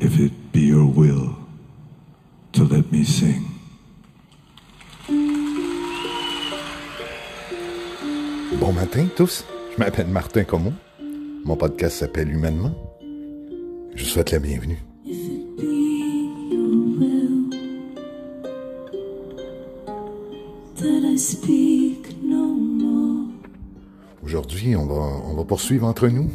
if it be your will to let me sing. Bon matin tous, je m'appelle Martin Como. Mon podcast s'appelle Humainement. Je vous souhaite la bienvenue. Aujourd'hui, on va, on va poursuivre entre nous.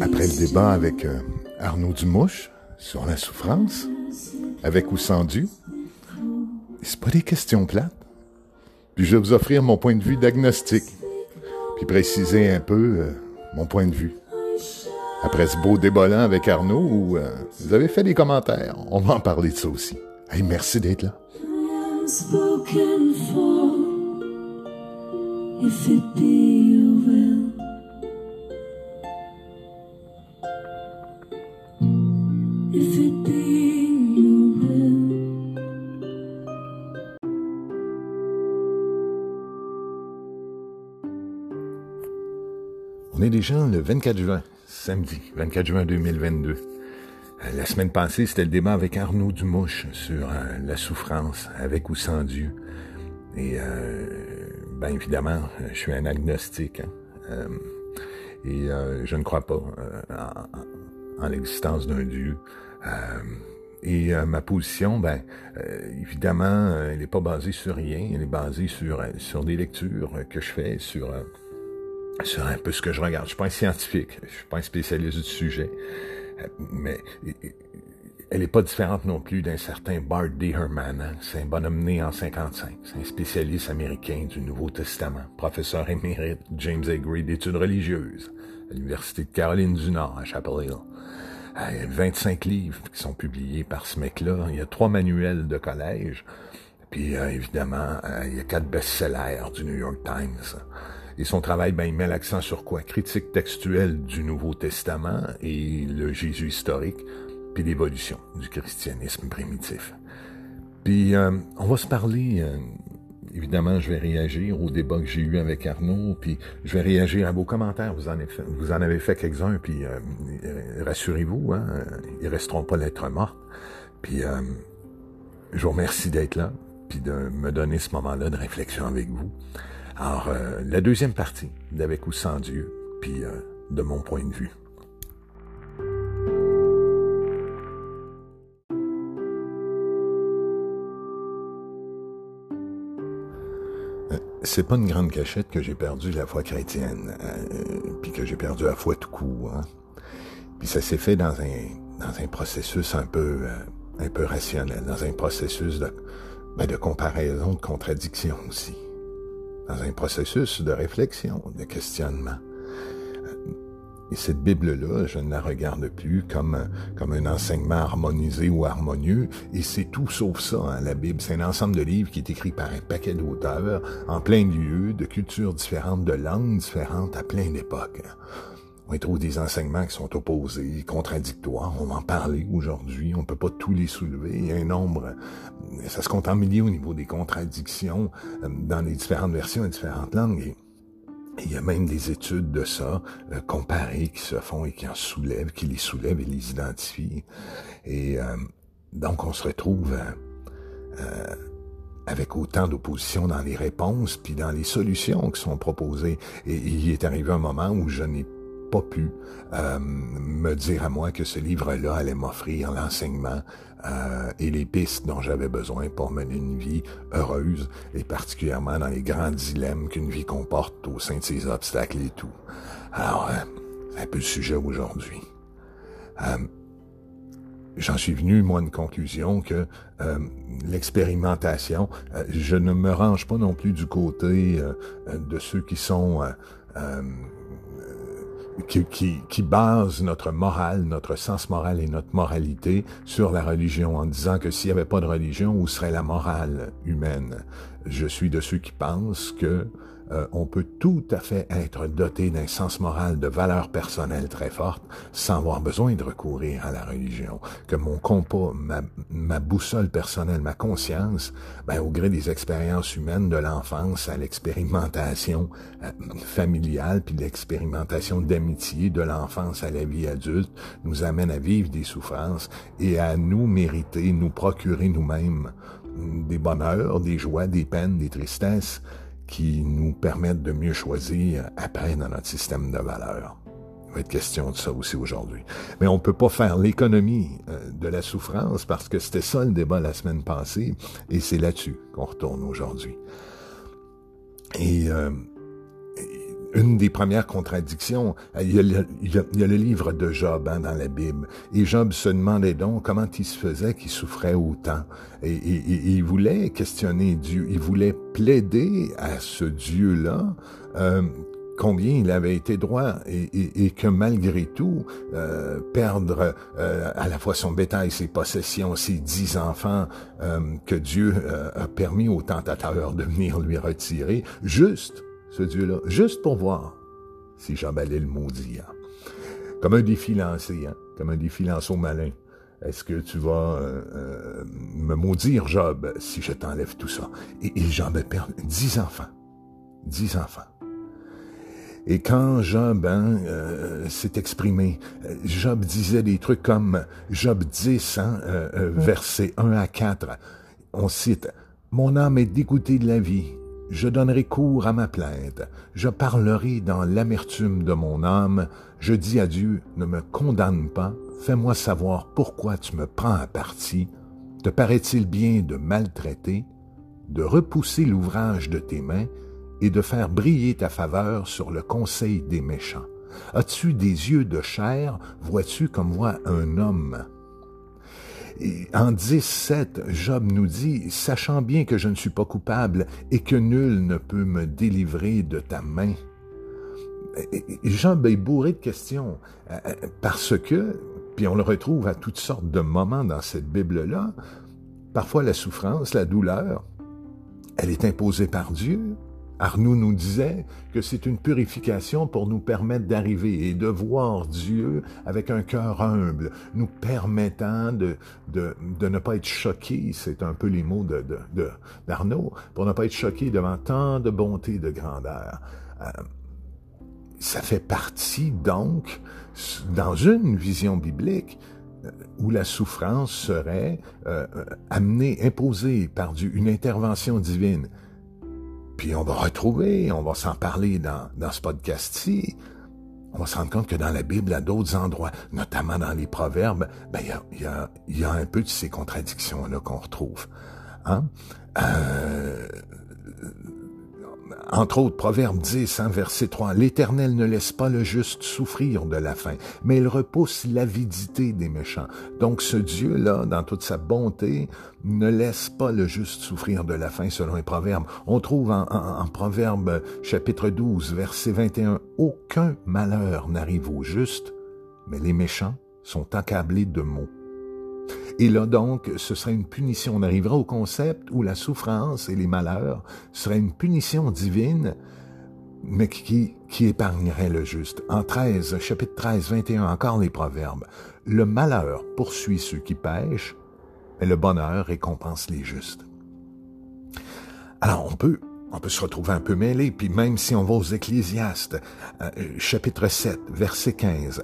Après le débat avec euh, Arnaud Dumouche sur la souffrance, avec ou sans Dieu, c'est pas des questions plates. Puis je vais vous offrir mon point de vue d'agnostique, puis préciser un peu euh, mon point de vue. Après ce beau débat-là avec Arnaud, euh, vous avez fait des commentaires, on va en parler de ça aussi. Merci d'être là. Est déjà le 24 juin, samedi, 24 juin 2022. Euh, la semaine passée, c'était le débat avec Arnaud Dumouche sur euh, la souffrance, avec ou sans Dieu. Et euh, ben évidemment, je suis un agnostique. Hein. et je ne crois pas en, l'existence d'un Dieu. et ma position, ben évidemment, elle n'est pas basée sur rien. Elle est basée sur sur des lectures que je fais, sur sur un peu ce que je regarde. Je suis pas un scientifique, je suis pas un spécialiste du sujet, euh, mais elle est pas différente non plus d'un certain Bart D. Herman. Hein. C'est un bonhomme né en 55. C'est un spécialiste américain du Nouveau Testament, professeur émérite James A. Gray d'études religieuses à l'Université de Caroline du Nord à Chapel Hill. Euh, il y a 25 livres qui sont publiés par ce mec-là. Il y a trois manuels de collège. Puis euh, évidemment, il y a quatre best-sellers du New York Times. Et son travail, ben, il met l'accent sur quoi? Critique textuelle du Nouveau Testament et le Jésus historique, puis l'évolution du christianisme primitif. Puis euh, on va se parler, euh, évidemment, je vais réagir au débat que j'ai eu avec Arnaud, puis je vais réagir à vos commentaires. Vous en avez fait, vous en avez fait quelques-uns, puis euh, rassurez-vous, hein, ils resteront pas lettres mortes. Puis je vous remercie d'être là, puis de me donner ce moment-là de réflexion avec vous. Alors, euh, la deuxième partie, d'Avec ou sans Dieu, puis euh, de mon point de vue. Euh, c'est pas une grande cachette que j'ai perdu la foi chrétienne, puis que j'ai perdu la foi tout court. Hein. Puis ça s'est fait dans un dans un processus un peu un peu rationnel, dans un processus de ben, de comparaison, de contradiction aussi dans un processus de réflexion, de questionnement. Et cette Bible-là, je ne la regarde plus comme, un enseignement harmonisé ou harmonieux, et c'est tout sauf ça, hein, la Bible. C'est un ensemble de livres qui est écrit par un paquet d'auteurs, en plein lieu, de cultures différentes, de langues différentes, à plein d'époques. On y trouve des enseignements qui sont opposés, contradictoires. On va en parler aujourd'hui. On peut pas tous les soulever. Il y a un nombre, ça se compte en milliers au niveau des contradictions euh, dans les différentes versions et différentes langues. Il y a même des études de ça, euh, comparées, qui se font et qui en soulèvent, qui les soulèvent et les identifient. Et euh, donc, on se retrouve avec autant d'opposition dans les réponses, puis dans les solutions qui sont proposées. Et il est arrivé un moment où je n'ai pas pu euh, me dire à moi que ce livre-là allait m'offrir l'enseignement euh, et les pistes dont j'avais besoin pour mener une vie heureuse, et particulièrement dans les grands dilemmes qu'une vie comporte au sein de ses obstacles et tout. Alors, euh, un peu le sujet aujourd'hui. J'en suis venu, moi, une conclusion que l'expérimentation, je ne me range pas non plus du côté de ceux qui sont qui, qui, qui, base notre morale, notre sens moral et notre moralité sur la religion, en disant que s'il n'y avait pas de religion, où serait la morale humaine? Je suis de ceux qui pensent que euh, on peut tout à fait être doté d'un sens moral, de valeurs personnelles très fortes, sans avoir besoin de recourir à la religion. Que mon compas, ma, ma boussole personnelle, ma conscience, ben, au gré des expériences humaines de l'enfance à l'expérimentation euh, familiale, puis l'expérimentation d'amitié de l'enfance à la vie adulte, nous amène à vivre des souffrances et à nous mériter, nous procurer nous-mêmes des bonheurs, des joies, des peines, des tristesses qui nous permettent de mieux choisir après dans notre système de valeurs. Il va être question de ça aussi aujourd'hui. Mais on ne peut pas faire l'économie euh, de la souffrance parce que c'était ça le débat la semaine passée et c'est là-dessus qu'on retourne aujourd'hui. Et euh, une des premières contradictions, il y a le, livre de Job hein, dans la Bible. Et Job se demandait donc comment il se faisait qu'il souffrait autant. Et, il voulait questionner Dieu, il voulait plaider à ce Dieu-là euh, combien il avait été droit et, et que malgré tout, euh, perdre euh, à la fois son bétail, ses possessions, ses dix enfants euh, que Dieu euh, a permis aux tentateurs de venir lui retirer, juste ce Dieu-là, juste pour voir si Job allait le maudire. Comme un défi lancé, hein? comme un défi lancé au malin. Est-ce que tu vas euh, euh, me maudire, Job, si je t'enlève tout ça? Et, et Job a perdu dix enfants. Dix enfants. Et quand Job hein, euh, s'est exprimé, Job disait des trucs comme Job 10, hein, euh, versets 1 à 4. On cite, Mon âme est dégoûtée de la vie, je donnerai cours à ma plainte, je parlerai dans l'amertume de mon âme, je dis à Dieu, ne me condamne pas, fais-moi savoir pourquoi tu me prends à partie, te paraît-il bien de maltraiter, de repousser l'ouvrage de tes mains et de faire briller ta faveur sur le conseil des méchants? As-tu des yeux de chair, vois-tu comme moi un homme en 17, Job nous dit, sachant bien que je ne suis pas coupable et que nul ne peut me délivrer de ta main. Job est bourré de questions euh, euh, parce que, puis on le retrouve à toutes sortes de moments dans cette Bible-là, parfois la souffrance, la douleur, elle est imposée par Dieu, Arnoux nous disait que c'est une purification pour nous permettre d'arriver et de voir Dieu avec un cœur humble, nous permettant de, de, de ne pas être choqués, c'est un peu les mots de, de, d'Arnaud, pour ne pas être choqués devant tant de bonté, de grandeur. Euh, ça fait partie donc, dans une vision biblique, euh, où la souffrance serait euh, amenée, imposée par Dieu, une intervention divine. Puis on va retrouver, on va s'en parler dans, ce podcast-ci. On va se rendre compte que dans la Bible, à d'autres endroits, notamment dans les Proverbes, ben il y a, y, a, y a, un peu de ces contradictions-là qu'on retrouve. Hein? Euh, entre autres, Proverbe 10, hein, verset 3, L'Éternel ne laisse pas le juste souffrir de la faim, mais il repousse l'avidité des méchants. Donc ce Dieu-là, dans toute sa bonté, ne laisse pas le juste souffrir de la faim, selon les Proverbes. On trouve en, en, en Proverbe chapitre 12, verset 21, Aucun malheur n'arrive au juste, mais les méchants sont accablés de maux. Et là donc, ce serait une punition. On arrivera au concept où la souffrance et les malheurs seraient une punition divine, mais qui, qui épargnerait le juste. En 13, chapitre 13, 21, encore les proverbes. Le malheur poursuit ceux qui pêchent, mais le bonheur récompense les justes. Alors on peut on peut se retrouver un peu mêlé, puis même si on va aux Ecclésiastes, euh, chapitre 7, verset 15,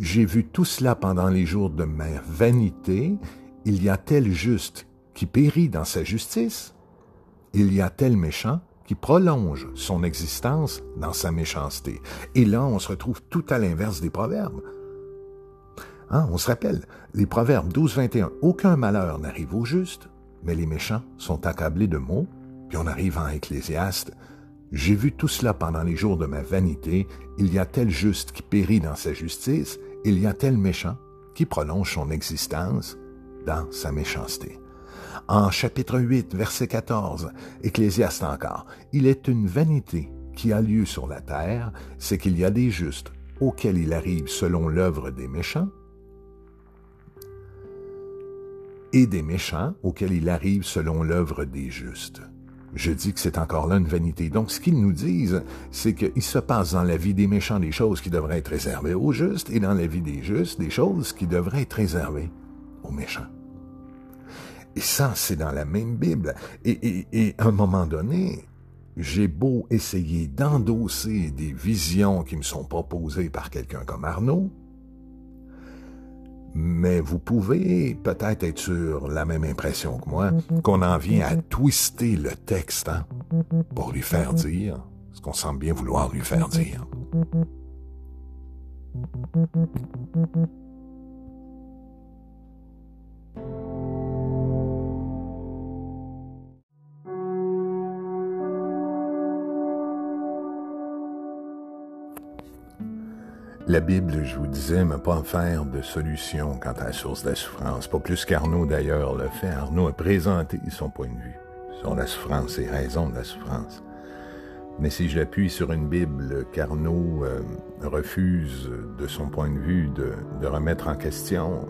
j'ai vu tout cela pendant les jours de ma vanité. Il y a tel juste qui périt dans sa justice. Il y a tel méchant qui prolonge son existence dans sa méchanceté. Et là, on se retrouve tout à l'inverse des proverbes. Hein, on se rappelle, les proverbes 12-21, aucun malheur n'arrive au juste, mais les méchants sont accablés de maux. Puis on arrive en Ecclésiaste, j'ai vu tout cela pendant les jours de ma vanité. Il y a tel juste qui périt dans sa justice, il y a tel méchant qui prolonge son existence dans sa méchanceté. En chapitre 8, verset 14, Ecclésiaste encore, il est une vanité qui a lieu sur la terre, c'est qu'il y a des justes auxquels il arrive selon l'œuvre des méchants, et des méchants auxquels il arrive selon l'œuvre des justes. Je dis que c'est encore là une vanité. Donc, ce qu'ils nous disent, c'est qu'il se passe dans la vie des méchants des choses qui devraient être réservées aux justes et dans la vie des justes des choses qui devraient être réservées aux méchants. Et ça, c'est dans la même Bible. Et, et à un moment donné, j'ai beau essayer d'endosser des visions qui me sont proposées par quelqu'un comme Arnaud, mais vous pouvez peut-être être sur la même impression que moi, qu'on en vient à twister le texte hein, pour lui faire dire ce qu'on semble bien vouloir lui faire dire. La Bible, je vous disais, m'a pas faire de solution quant à la source de la souffrance. Pas plus qu'Arnaud d'ailleurs le fait. Arnaud a présenté son point de vue sur la souffrance et raison de la souffrance. Mais si je l'appuie sur une Bible qu'Arnaud euh, refuse de son point de vue de, de, remettre en question,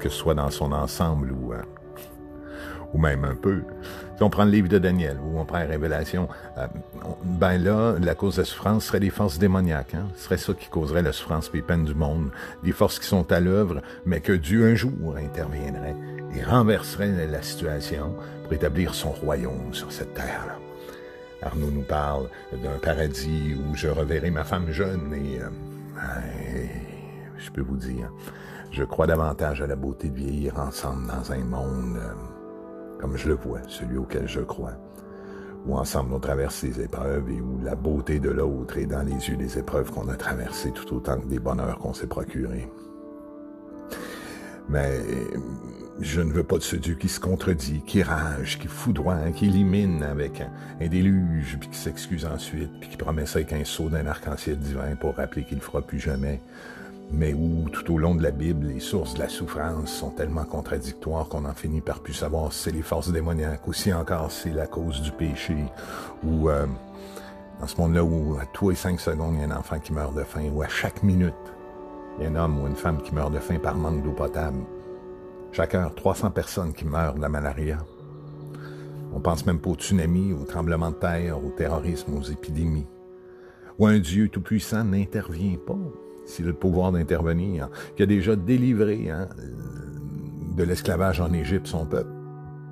que ce soit dans son ensemble ou euh, ou même un peu. Si on prend le livre de Daniel, ou on prend la Révélation, euh, ben là, la cause de la souffrance serait les forces démoniaques. Hein? Ce serait ça qui causerait la souffrance et peine du monde. Des forces qui sont à l'œuvre, mais que Dieu un jour interviendrait et renverserait la situation pour établir son royaume sur cette terre-là. Arnaud nous parle d'un paradis où je reverrai ma femme jeune et, euh, je peux vous dire, je crois davantage à la beauté de vieillir ensemble dans un monde euh, comme je le vois, celui auquel je crois, où ensemble on traverse les épreuves et où la beauté de l'autre est dans les yeux des épreuves qu'on a traversées tout autant que des bonheurs qu'on s'est procurés. Mais je ne veux pas de ce Dieu qui se contredit, qui rage, qui foudroie, qui élimine avec un, déluge, puis qui s'excuse ensuite, puis qui promet ça avec un saut d'un arc-en-ciel divin pour rappeler qu'il ne fera plus jamais mais où tout au long de la Bible, les sources de la souffrance sont tellement contradictoires qu'on en finit par plus savoir si c'est les forces démoniaques ou si encore c'est la cause du péché, ou euh, dans ce monde-là où à tous les cinq secondes, il y a un enfant qui meurt de faim, ou à chaque minute, il y a un homme ou une femme qui meurt de faim par manque d'eau potable. Chaque heure, 300 personnes qui meurent de la malaria. On pense même pas au tsunami, au tremblement de terre, au terrorisme, aux épidémies. Ou un Dieu tout-puissant n'intervient pas s'il a le pouvoir d'intervenir, qui a déjà délivré hein, de l'esclavage en Égypte son peuple,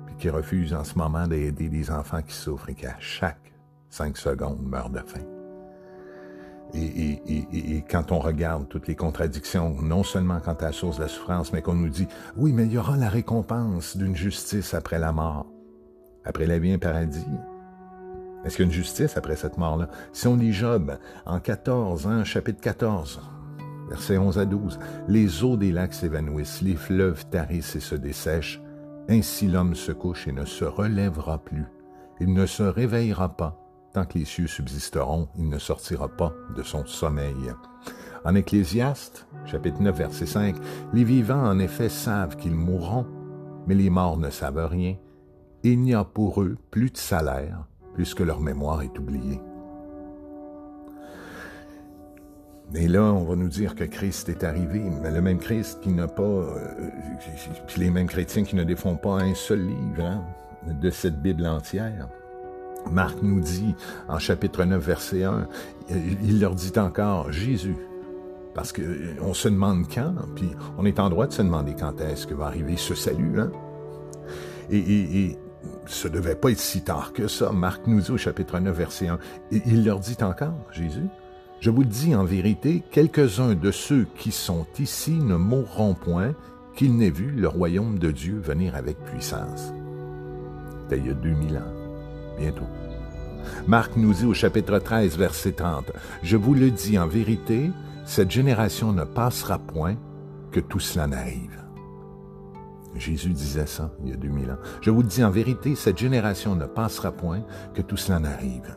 puis qui refuse en ce moment d'aider des enfants qui souffrent et qui à chaque cinq secondes meurent de faim. Et, quand on regarde toutes les contradictions, non seulement quant à la source de la souffrance, mais qu'on nous dit, oui, mais il y aura la récompense d'une justice après la mort. Après la vie, un paradis. Est-ce qu'il y a une justice après cette mort-là? Si on lit Job en 14, hein, chapitre 14, Versets 11 à 12. Les eaux des lacs s'évanouissent, les fleuves tarissent et se dessèchent. Ainsi l'homme se couche et ne se relèvera plus. Il ne se réveillera pas. Tant que les cieux subsisteront, il ne sortira pas de son sommeil. En Ecclésiaste, chapitre 9, verset 5, Les vivants en effet savent qu'ils mourront, mais les morts ne savent rien. Il n'y a pour eux plus de salaire, puisque leur mémoire est oubliée. Et là, on va nous dire que Christ est arrivé, mais le même Christ qui n'a pas, euh, puis les mêmes chrétiens qui ne défont pas un seul livre hein, de cette Bible entière. Marc nous dit en chapitre 9, verset 1, il leur dit encore Jésus. Parce qu'on euh, se demande quand, puis on est en droit de se demander quand est-ce que va arriver ce salut. Hein? Et, et, et ce devait pas être si tard que ça. Marc nous dit au chapitre 9, verset 1, il leur dit encore, Jésus, je vous dis en vérité, quelques-uns de ceux qui sont ici ne mourront point, qu'ils n'aient vu le royaume de Dieu venir avec puissance. C'était il y a 2000 ans, bientôt. Marc nous dit au chapitre 13, verset 30, Je vous le dis en vérité, cette génération ne passera point que tout cela n'arrive. Jésus disait ça il y a 2000 ans. Je vous le dis en vérité, cette génération ne passera point que tout cela n'arrive.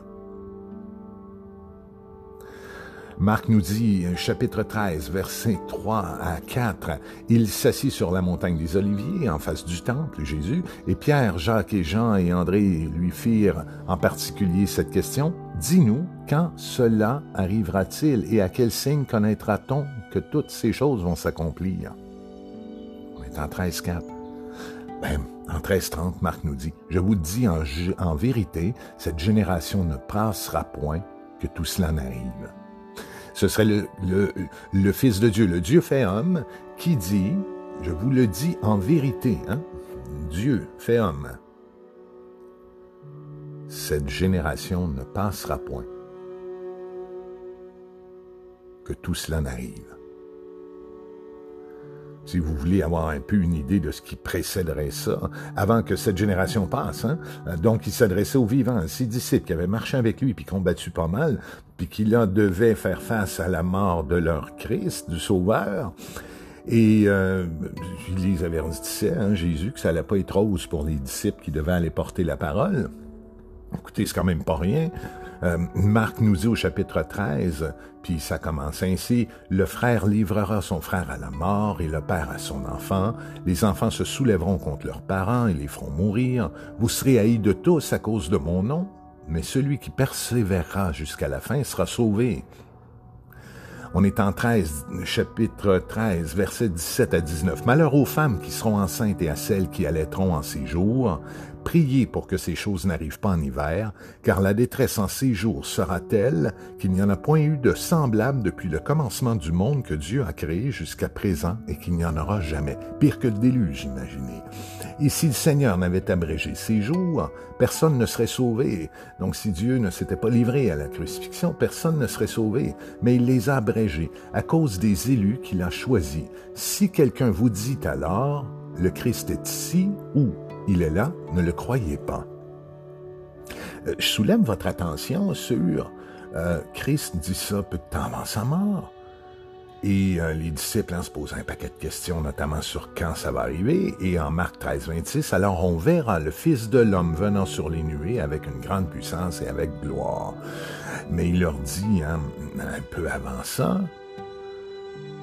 Marc nous dit, chapitre 13, versets 3 à 4, il s'assit sur la montagne des Oliviers, en face du temple, Jésus, et Pierre, Jacques et Jean et André lui firent en particulier cette question, Dis-nous, quand cela arrivera-t-il et à quel signe connaîtra-t-on que toutes ces choses vont s'accomplir? On est en 13, 4. Ben, en 1330, Marc nous dit, Je vous dis en, en vérité, cette génération ne passera point que tout cela n'arrive. Ce serait le, le, Fils de Dieu, le Dieu fait homme, qui dit, je vous le dis en vérité, hein, Dieu fait homme. Cette génération ne passera point. Que tout cela n'arrive si vous voulez avoir un peu une idée de ce qui précéderait ça, avant que cette génération passe. Hein? Donc, il s'adressait aux vivants, ses disciples qui avaient marché avec lui, puis combattu pas mal, puis qui là devaient faire face à la mort de leur Christ, du Sauveur. Et euh, il les avertissait, hein, Jésus, que ça allait pas être rose pour les disciples qui devaient aller porter la parole. Écoutez, c'est quand même pas rien. Euh, Marc nous dit au chapitre 13, puis ça commence ainsi, le frère livrera son frère à la mort et le père à son enfant, les enfants se soulèveront contre leurs parents et les feront mourir, vous serez haïs de tous à cause de mon nom, mais celui qui persévérera jusqu'à la fin sera sauvé. On est en 13, chapitre 13, versets 17 à 19. Malheur aux femmes qui seront enceintes et à celles qui allaiteront en ces jours. Priez pour que ces choses n'arrivent pas en hiver, car la détresse en ces jours sera telle qu'il n'y en a point eu de semblable depuis le commencement du monde que Dieu a créé jusqu'à présent et qu'il n'y en aura jamais. Pire que le déluge, imaginez. Et si le Seigneur n'avait abrégé ces jours, personne ne serait sauvé. Donc si Dieu ne s'était pas livré à la crucifixion, personne ne serait sauvé. Mais il les a abrégés à cause des élus qu'il a choisis. Si quelqu'un vous dit alors, le Christ est ici ou il est là, ne le croyez pas. Euh, je soulève votre attention sur euh, Christ dit ça peu de temps avant sa mort. Et euh, les disciples en se posent un paquet de questions, notamment sur quand ça va arriver. Et en Marc 13, 26, alors on verra le Fils de l'homme venant sur les nuées avec une grande puissance et avec gloire. Mais il leur dit, hein, un peu avant ça,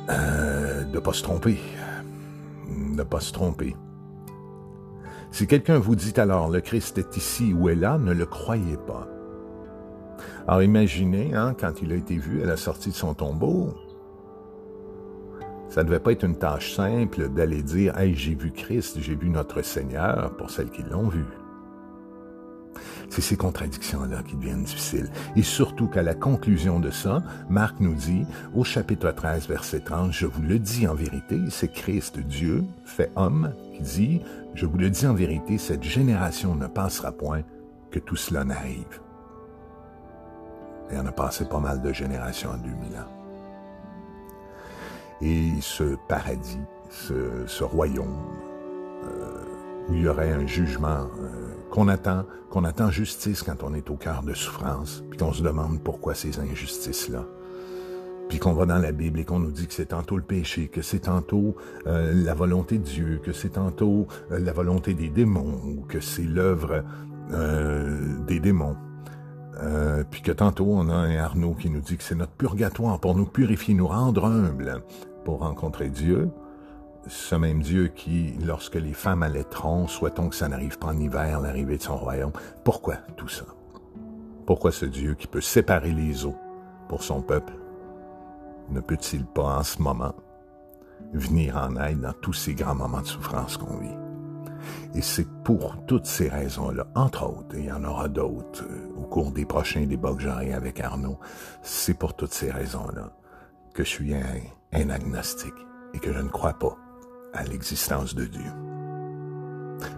de ne pas se tromper. De pas se tromper. Si quelqu'un vous dit alors le Christ est ici ou est là, ne le croyez pas. Alors imaginez, hein, quand il a été vu à la sortie de son tombeau, ça ne devait pas être une tâche simple d'aller dire Hey, j'ai vu Christ, j'ai vu notre Seigneur pour celles qui l'ont vu. C'est ces contradictions-là qui deviennent difficiles. Et surtout qu'à la conclusion de ça, Marc nous dit, au chapitre 13, verset 30, Je vous le dis en vérité, c'est Christ, Dieu, fait homme, qui dit, je vous le dis en vérité, cette génération ne passera point que tout cela n'arrive. Et on a passé pas mal de générations en 2000 ans. Et ce paradis, ce, royaume, euh, où il y aurait un jugement euh, qu'on attend, qu'on attend justice quand on est au cœur de souffrance, puis qu'on se demande pourquoi ces injustices-là puis qu'on va dans la Bible et qu'on nous dit que c'est tantôt le péché, que c'est tantôt euh, la volonté de Dieu, que c'est tantôt euh, la volonté des démons, ou que c'est l'œuvre euh, des démons. Puis que tantôt on a un Arnaud qui nous dit que c'est notre purgatoire pour nous purifier, nous rendre humbles pour rencontrer Dieu. Ce même Dieu qui, lorsque les femmes allaiteront, souhaitons que ça n'arrive pas en hiver, l'arrivée de son royaume. Pourquoi tout ça? Pourquoi ce Dieu qui peut séparer les eaux pour son peuple? Ne peut-il pas en ce moment venir en aide dans tous ces grands moments de souffrance qu'on vit? Et c'est pour toutes ces raisons-là, entre autres, et il y en aura d'autres euh, au cours des prochains débats que j'aurai avec Arnaud, c'est pour toutes ces raisons-là que je suis un, agnostique et que je ne crois pas à l'existence de Dieu.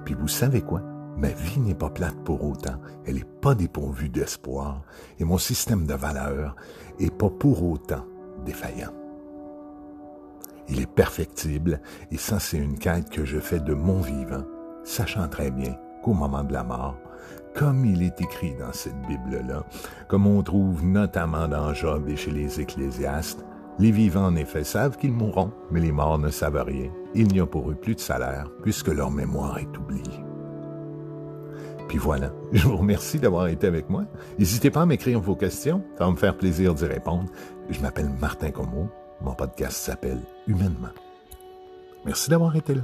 Puis vous savez quoi? Ma vie n'est pas plate pour autant, elle n'est pas dépourvue d'espoir, et mon système de valeurs est pas pour autant défaillant. Il est perfectible et ça c'est une quête que je fais de mon vivant, sachant très bien qu'au moment de la mort, comme il est écrit dans cette Bible-là, comme on trouve notamment dans Job et chez les ecclésiastes, les vivants en effet savent qu'ils mourront, mais les morts ne savent rien. Il n'y a pour eux plus de salaire puisque leur mémoire est oubliée. Puis voilà, je vous remercie d'avoir été avec moi. N'hésitez pas à m'écrire vos questions, ça va me faire plaisir d'y répondre. Je m'appelle Martin Como, mon podcast s'appelle Humainement. Merci d'avoir été là.